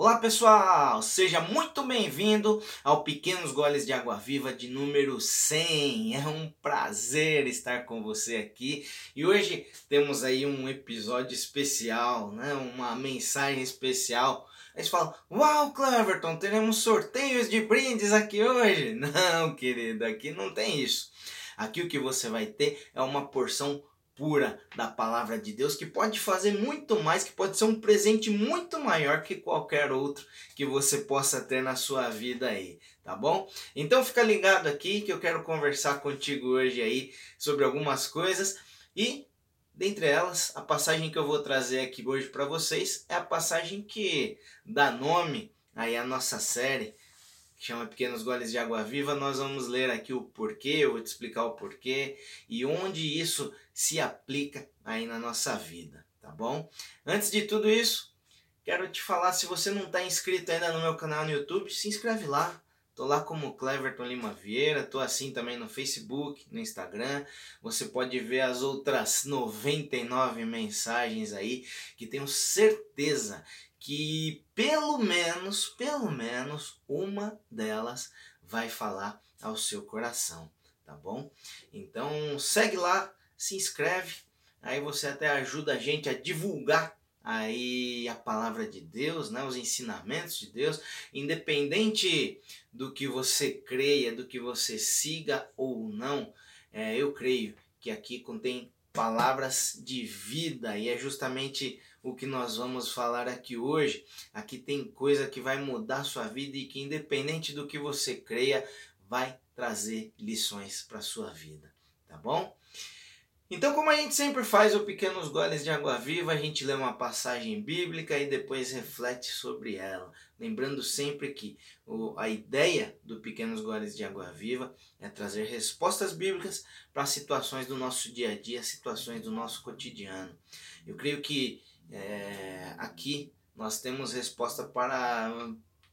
Olá pessoal, seja muito bem-vindo ao Pequenos Goles de Água Viva de número 100. É um prazer estar com você aqui e hoje temos aí um episódio especial, né? uma mensagem especial. Eles falam: Uau, Cleverton, teremos sorteios de brindes aqui hoje? Não, querido, aqui não tem isso. Aqui o que você vai ter é uma porção pura da palavra de Deus que pode fazer muito mais, que pode ser um presente muito maior que qualquer outro que você possa ter na sua vida aí, tá bom? Então fica ligado aqui que eu quero conversar contigo hoje aí sobre algumas coisas e dentre elas, a passagem que eu vou trazer aqui hoje para vocês é a passagem que dá nome aí à nossa série que chama Pequenos Goles de Água Viva, nós vamos ler aqui o porquê, eu vou te explicar o porquê e onde isso se aplica aí na nossa vida, tá bom? Antes de tudo isso, quero te falar, se você não está inscrito ainda no meu canal no YouTube, se inscreve lá. Tô lá como Cleverton Lima Vieira, tô assim também no Facebook, no Instagram. Você pode ver as outras 99 mensagens aí, que tenho certeza que pelo menos, pelo menos uma delas vai falar ao seu coração, tá bom? Então segue lá, se inscreve, aí você até ajuda a gente a divulgar aí a palavra de Deus, né, os ensinamentos de Deus, independente do que você creia, do que você siga ou não, é, eu creio que aqui contém palavras de vida e é justamente o que nós vamos falar aqui hoje. Aqui tem coisa que vai mudar sua vida e que independente do que você creia, vai trazer lições para sua vida, tá bom? Então, como a gente sempre faz o Pequenos Goles de Água Viva, a gente lê uma passagem bíblica e depois reflete sobre ela. Lembrando sempre que a ideia do Pequenos Goles de Água Viva é trazer respostas bíblicas para situações do nosso dia a dia, situações do nosso cotidiano. Eu creio que é, aqui nós temos resposta para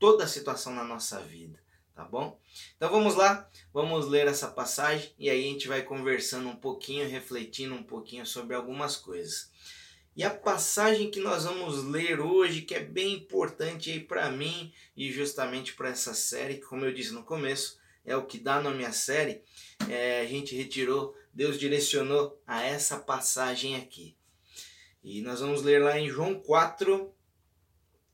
toda a situação na nossa vida tá bom? Então vamos lá, vamos ler essa passagem e aí a gente vai conversando um pouquinho, refletindo um pouquinho sobre algumas coisas. E a passagem que nós vamos ler hoje, que é bem importante aí para mim e justamente para essa série, que como eu disse no começo, é o que dá nome à série, é, a gente retirou, Deus direcionou a essa passagem aqui. E nós vamos ler lá em João 4,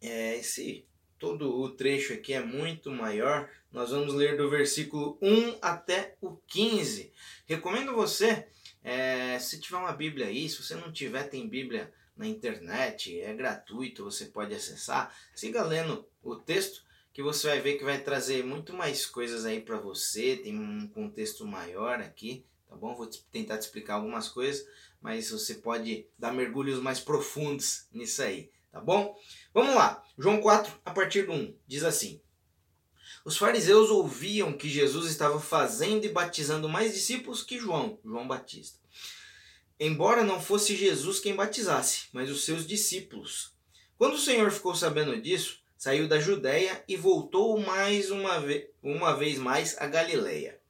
é, esse todo o trecho aqui é muito maior. Nós vamos ler do versículo 1 até o 15. Recomendo você, é, se tiver uma Bíblia aí, se você não tiver, tem Bíblia na internet, é gratuito, você pode acessar. Siga lendo o texto que você vai ver que vai trazer muito mais coisas aí para você, tem um contexto maior aqui, tá bom? Vou tentar te explicar algumas coisas, mas você pode dar mergulhos mais profundos nisso aí, tá bom? Vamos lá, João 4, a partir do 1, diz assim: Os fariseus ouviam que Jesus estava fazendo e batizando mais discípulos que João, João Batista. Embora não fosse Jesus quem batizasse, mas os seus discípulos. Quando o Senhor ficou sabendo disso, saiu da Judéia e voltou mais uma, ve uma vez mais a Galiléia.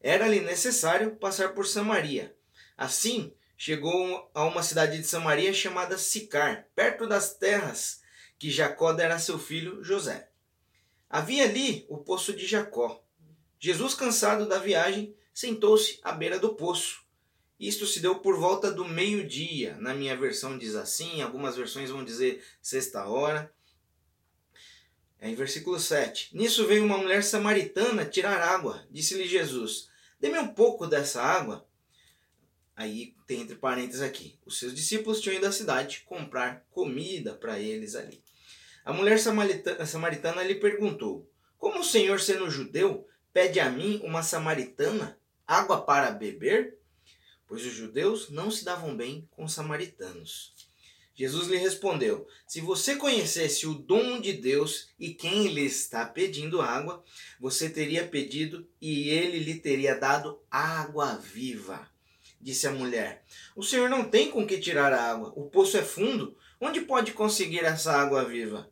Era-lhe necessário passar por Samaria. Assim, chegou a uma cidade de Samaria chamada Sicar, perto das terras que Jacó dera a seu filho José. Havia ali o poço de Jacó. Jesus, cansado da viagem, sentou-se à beira do poço. Isto se deu por volta do meio-dia. Na minha versão diz assim, algumas versões vão dizer sexta hora. É em versículo 7. Nisso veio uma mulher samaritana tirar água. Disse-lhe Jesus: Dê-me um pouco dessa água Aí tem entre parênteses aqui. Os seus discípulos tinham ido à cidade comprar comida para eles ali. A mulher samaritana, samaritana lhe perguntou: Como o Senhor, sendo judeu, pede a mim, uma samaritana, água para beber? Pois os judeus não se davam bem com os samaritanos. Jesus lhe respondeu: Se você conhecesse o dom de Deus e quem lhe está pedindo água, você teria pedido e ele lhe teria dado água viva disse a mulher. O senhor não tem com que tirar a água. O poço é fundo. Onde pode conseguir essa água viva?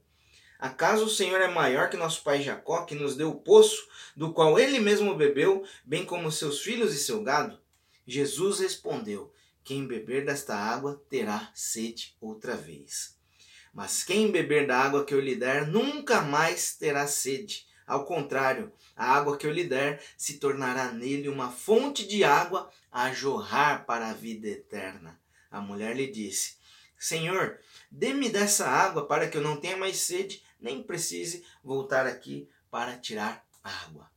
Acaso o Senhor é maior que nosso pai Jacó, que nos deu o poço, do qual ele mesmo bebeu, bem como seus filhos e seu gado? Jesus respondeu: Quem beber desta água terá sede outra vez. Mas quem beber da água que eu lhe der nunca mais terá sede. Ao contrário, a água que eu lhe der se tornará nele uma fonte de água a jorrar para a vida eterna. A mulher lhe disse: Senhor, dê-me dessa água para que eu não tenha mais sede, nem precise voltar aqui para tirar água.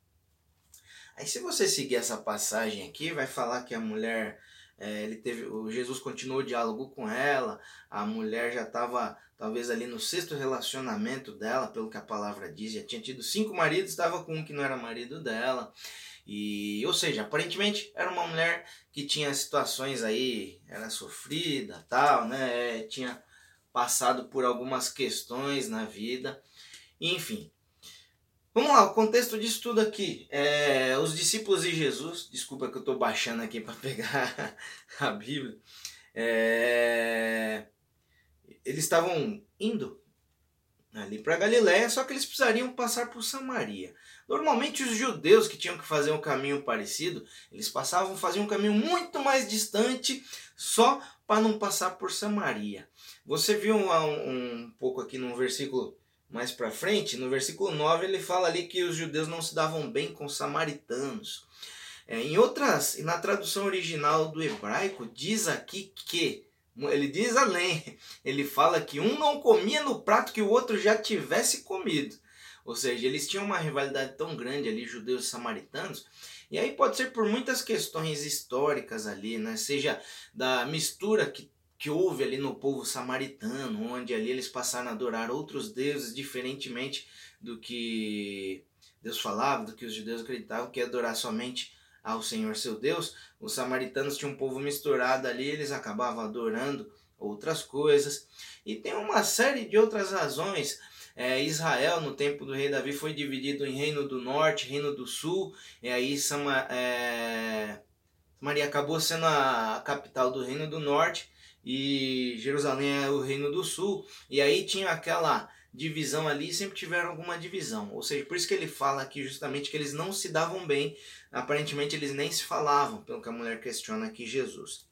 Aí, se você seguir essa passagem aqui, vai falar que a mulher é, ele teve, o Jesus continuou o diálogo com ela, a mulher já estava talvez ali no sexto relacionamento dela, pelo que a palavra diz, já tinha tido cinco maridos, estava com um que não era marido dela. E, ou seja, aparentemente era uma mulher que tinha situações aí, era sofrida, tal, né? Tinha passado por algumas questões na vida. Enfim, Vamos lá, o contexto disso tudo aqui. É, os discípulos de Jesus, desculpa que eu estou baixando aqui para pegar a Bíblia, é, eles estavam indo ali para Galiléia, só que eles precisariam passar por Samaria. Normalmente os judeus que tinham que fazer um caminho parecido, eles passavam, faziam um caminho muito mais distante, só para não passar por Samaria. Você viu um, um pouco aqui no versículo mais para frente, no versículo 9, ele fala ali que os judeus não se davam bem com os samaritanos. É, em outras, na tradução original do hebraico, diz aqui que, ele diz além, ele fala que um não comia no prato que o outro já tivesse comido. Ou seja, eles tinham uma rivalidade tão grande ali, judeus e samaritanos, e aí pode ser por muitas questões históricas ali, né? Seja da mistura que que houve ali no povo samaritano, onde ali eles passaram a adorar outros deuses diferentemente do que Deus falava, do que os judeus acreditavam, que é adorar somente ao Senhor seu Deus. Os samaritanos tinham um povo misturado ali, eles acabavam adorando outras coisas. E tem uma série de outras razões. É, Israel, no tempo do rei Davi, foi dividido em reino do norte, reino do sul, e aí Sama, é, Maria acabou sendo a capital do reino do norte, e Jerusalém é o reino do sul, e aí tinha aquela divisão ali, sempre tiveram alguma divisão. Ou seja, por isso que ele fala aqui justamente que eles não se davam bem, aparentemente eles nem se falavam, pelo que a mulher questiona aqui Jesus.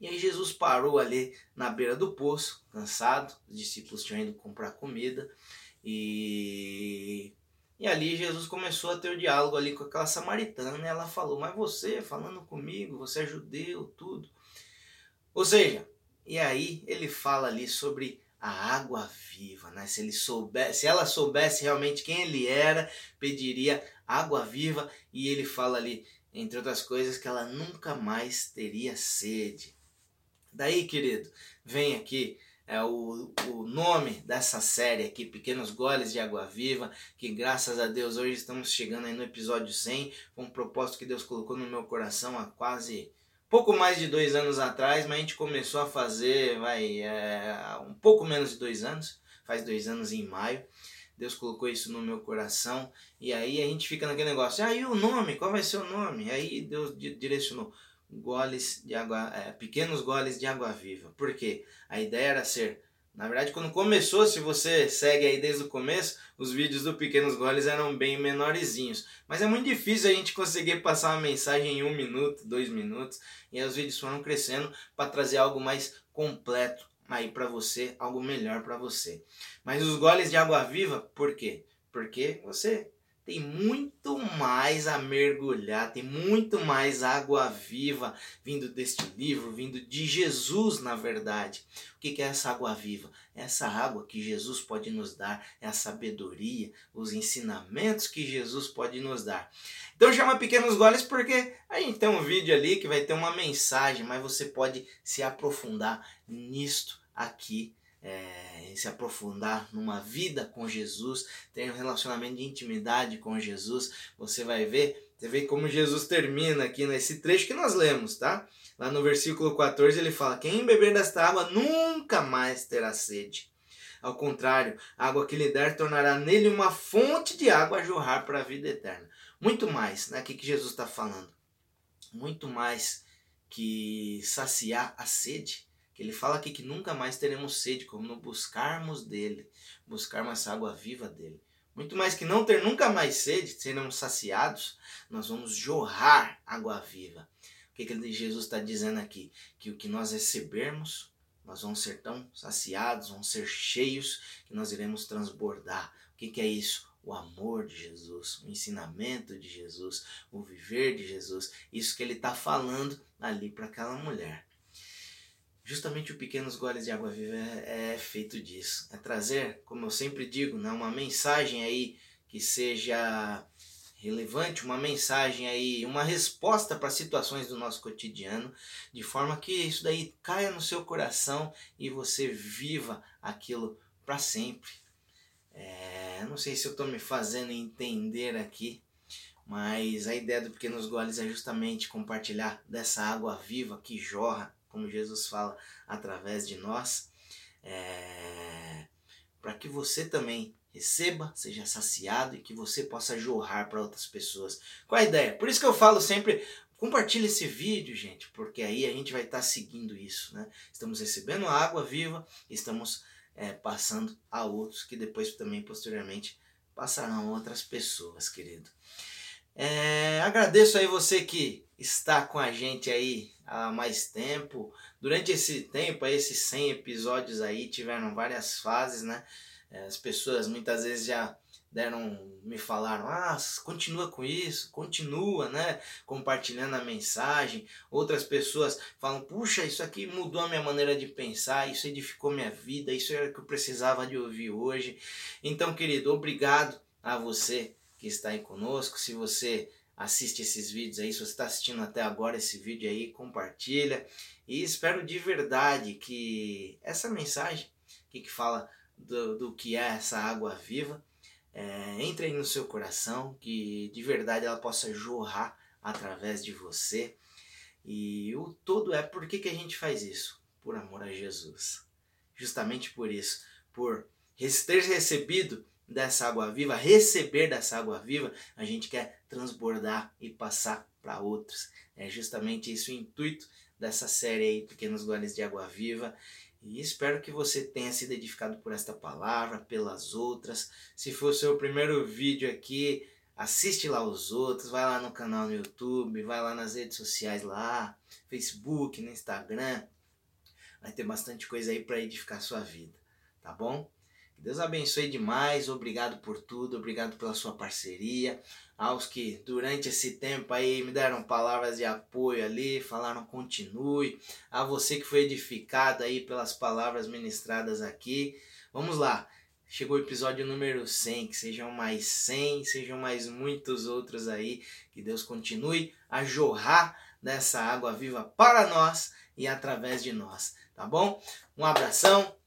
E aí Jesus parou ali na beira do poço, cansado, os discípulos tinham ido comprar comida, e e ali Jesus começou a ter o diálogo ali com aquela samaritana, e ela falou: "Mas você falando comigo, você é judeu, tudo. Ou seja, e aí ele fala ali sobre a água viva, né? Se ele soubesse, se ela soubesse realmente quem ele era, pediria água viva e ele fala ali, entre outras coisas, que ela nunca mais teria sede. Daí, querido, vem aqui é o, o nome dessa série aqui, Pequenos Goles de Água Viva, que graças a Deus hoje estamos chegando aí no episódio 100, com um propósito que Deus colocou no meu coração há quase pouco mais de dois anos atrás, mas a gente começou a fazer, vai, é, um pouco menos de dois anos, faz dois anos em maio. Deus colocou isso no meu coração e aí a gente fica naquele negócio. Aí ah, o nome, qual vai ser o nome? Aí Deus direcionou goles de água, é, pequenos goles de água viva. Por quê? A ideia era ser na verdade, quando começou, se você segue aí desde o começo, os vídeos do Pequenos Goles eram bem menorzinhos. Mas é muito difícil a gente conseguir passar uma mensagem em um minuto, dois minutos. E aí os vídeos foram crescendo para trazer algo mais completo aí para você, algo melhor para você. Mas os goles de água viva, por quê? Porque você tem muito mais a mergulhar, tem muito mais água viva vindo deste livro, vindo de Jesus, na verdade. O que é essa água viva? É essa água que Jesus pode nos dar, é a sabedoria, os ensinamentos que Jesus pode nos dar. Então chama pequenos goles porque a gente tem um vídeo ali que vai ter uma mensagem, mas você pode se aprofundar nisto aqui é, se aprofundar numa vida com Jesus, ter um relacionamento de intimidade com Jesus, você vai ver, você vê como Jesus termina aqui nesse trecho que nós lemos, tá? Lá no versículo 14 ele fala: Quem beber desta água nunca mais terá sede. Ao contrário, a água que lhe der tornará nele uma fonte de água a jorrar para a vida eterna. Muito mais, né? O que Jesus está falando? Muito mais que saciar a sede que ele fala aqui que nunca mais teremos sede, como no buscarmos dele, buscarmos essa água viva dele. Muito mais que não ter nunca mais sede, seremos saciados, nós vamos jorrar água viva. O que, que Jesus está dizendo aqui? Que o que nós recebermos nós vamos ser tão saciados, vamos ser cheios, que nós iremos transbordar. O que, que é isso? O amor de Jesus, o ensinamento de Jesus, o viver de Jesus, isso que ele está falando ali para aquela mulher. Justamente o Pequenos Goles de Água Viva é, é, feito disso. É trazer, como eu sempre digo, né, uma mensagem aí que seja relevante, uma mensagem aí, uma resposta para situações do nosso cotidiano, de forma que isso daí caia no seu coração e você viva aquilo para sempre. É, não sei se eu estou me fazendo entender aqui, mas a ideia do Pequenos Goles é justamente compartilhar dessa água viva que jorra, como Jesus fala, através de nós, é, para que você também receba, seja saciado e que você possa jorrar para outras pessoas. Qual a ideia? Por isso que eu falo sempre, compartilhe esse vídeo, gente, porque aí a gente vai estar tá seguindo isso, né? Estamos recebendo água viva, estamos é, passando a outros que depois também posteriormente passarão a outras pessoas, querido. É, agradeço aí você que está com a gente aí há mais tempo. Durante esse tempo, esses 100 episódios aí tiveram várias fases, né? É, as pessoas muitas vezes já deram, me falaram, ah, continua com isso, continua, né, compartilhando a mensagem. Outras pessoas falam, puxa, isso aqui mudou a minha maneira de pensar, isso edificou minha vida, isso era o que eu precisava de ouvir hoje. Então, querido, obrigado a você que está aí conosco. Se você assiste esses vídeos aí, se você está assistindo até agora esse vídeo aí, compartilha. E espero de verdade que essa mensagem que, que fala do, do que é essa água viva, é, entre aí no seu coração, que de verdade ela possa jorrar através de você. E o todo é por que, que a gente faz isso? Por amor a Jesus. Justamente por isso, por ter recebido dessa água viva, receber dessa água viva, a gente quer transbordar e passar para outros. É justamente isso o intuito dessa série aí, Pequenos Goles de Água Viva. E espero que você tenha sido edificado por esta palavra, pelas outras. Se for o seu primeiro vídeo aqui, assiste lá os outros, vai lá no canal no YouTube, vai lá nas redes sociais lá, Facebook, no Instagram. Vai ter bastante coisa aí para edificar sua vida, tá bom? Que Deus abençoe demais, obrigado por tudo, obrigado pela sua parceria. Aos que durante esse tempo aí me deram palavras de apoio ali, falaram continue. A você que foi edificado aí pelas palavras ministradas aqui. Vamos lá, chegou o episódio número 100, que sejam mais 100, sejam mais muitos outros aí. Que Deus continue a jorrar dessa água viva para nós e através de nós, tá bom? Um abração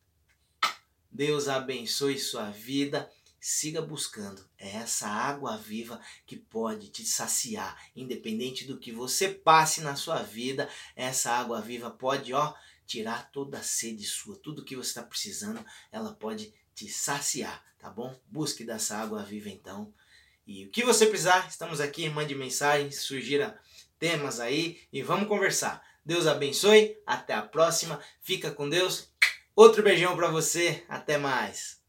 Deus abençoe sua vida. Siga buscando. É essa água viva que pode te saciar, independente do que você passe na sua vida. Essa água viva pode, ó, tirar toda a sede sua, tudo que você está precisando, ela pode te saciar, tá bom? Busque dessa água viva então. E o que você precisar, estamos aqui, mande mensagem, sugira temas aí e vamos conversar. Deus abençoe, até a próxima, fica com Deus Outro beijão para você, até mais.